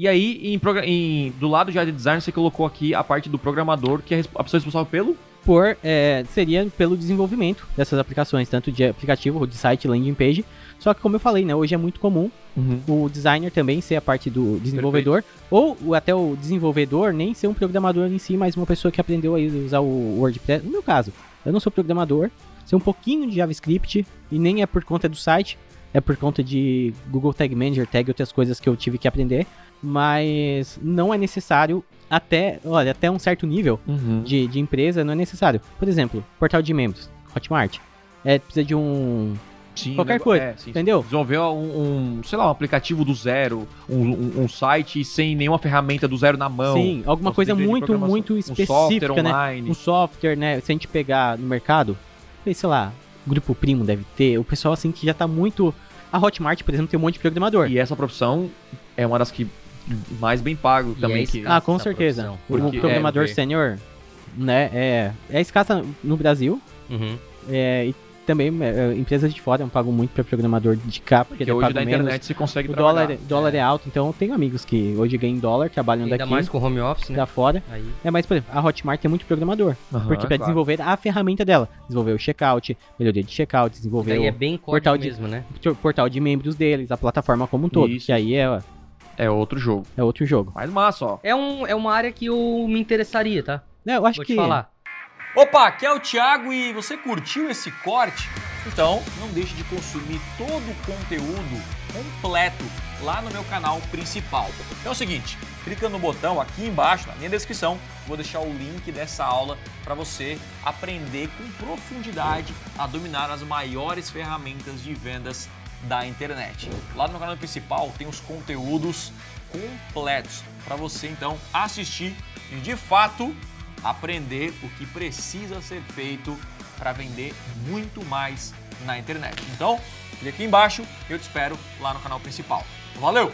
E aí, em, em- do lado já de design, você colocou aqui a parte do programador, que é a pessoa responsável pelo. por é, seria pelo desenvolvimento dessas aplicações, tanto de aplicativo, de site, landing page. Só que como eu falei, né, hoje é muito comum o designer também ser a parte do desenvolvedor, ou o- até o desenvolvedor nem ser um programador em si, mas uma pessoa que aprendeu a usar o WordPress. No meu caso, eu não sou programador, sei um pouquinho de JavaScript e nem é por conta do site, é por conta de Google Tag Manager, tag e outras coisas que eu tive que aprender, mas não é necessário até, olha, até um certo nível de, de empresa não é necessário. Por exemplo, portal de membros, Hotmart. É, precisa de um. Sim, Qualquer coisa, é, sim, entendeu? Desenvolver um, um, sei lá, um aplicativo do zero, um, um- um site sem nenhuma ferramenta do zero na mão. Sim, alguma Você coisa muito, muito Um específica, software né? online. Um software, né? Se a gente pegar no mercado, sei lá, Grupo Primo deve ter, o pessoal assim que já tá muito. A Hotmart, por exemplo, tem um monte de programador. E essa profissão é uma das que mais bem pago E também. é que. Ah, com essa certeza. Porque- o programador é, vê. sênior, né? É, é escassa no Brasil. Uhum. É, e também é, empresas de fora pagam muito para programador de cá, porque porque hoje da menos. internet você consegue O dólar, trabalhar. dólar é alto, então eu tenho amigos que hoje ganham dólar, trabalham Ainda daqui, mais com home office, né? da fora. Aí. É, mas, por exemplo, a Hotmart tem muito programador. Porque para claro. desenvolver a ferramenta dela. Desenvolver o checkout, melhoria de checkout, desenvolver o é bem portal de- mesmo, né? por- portal de membros deles, a plataforma como um todo. Isso. Que aí é, É outro jogo. é outro jogo. Mais massa, ó. É, um, é uma área que eu me interessaria, tá? É, eu acho Vou que te falar. Opa, aqui é o Thiago e você curtiu esse corte? Então não deixe de consumir todo o conteúdo completo lá no meu canal principal. Então é o seguinte, clica no botão aqui embaixo na minha descrição, vou deixar o link dessa aula para você aprender com profundidade a dominar as maiores ferramentas de vendas da internet. Lá no meu canal principal tem os conteúdos completos para você então assistir e de fato aprender o que precisa ser feito para vender muito mais na internet. Então, clique aqui embaixo eu te espero lá no canal principal. Valeu!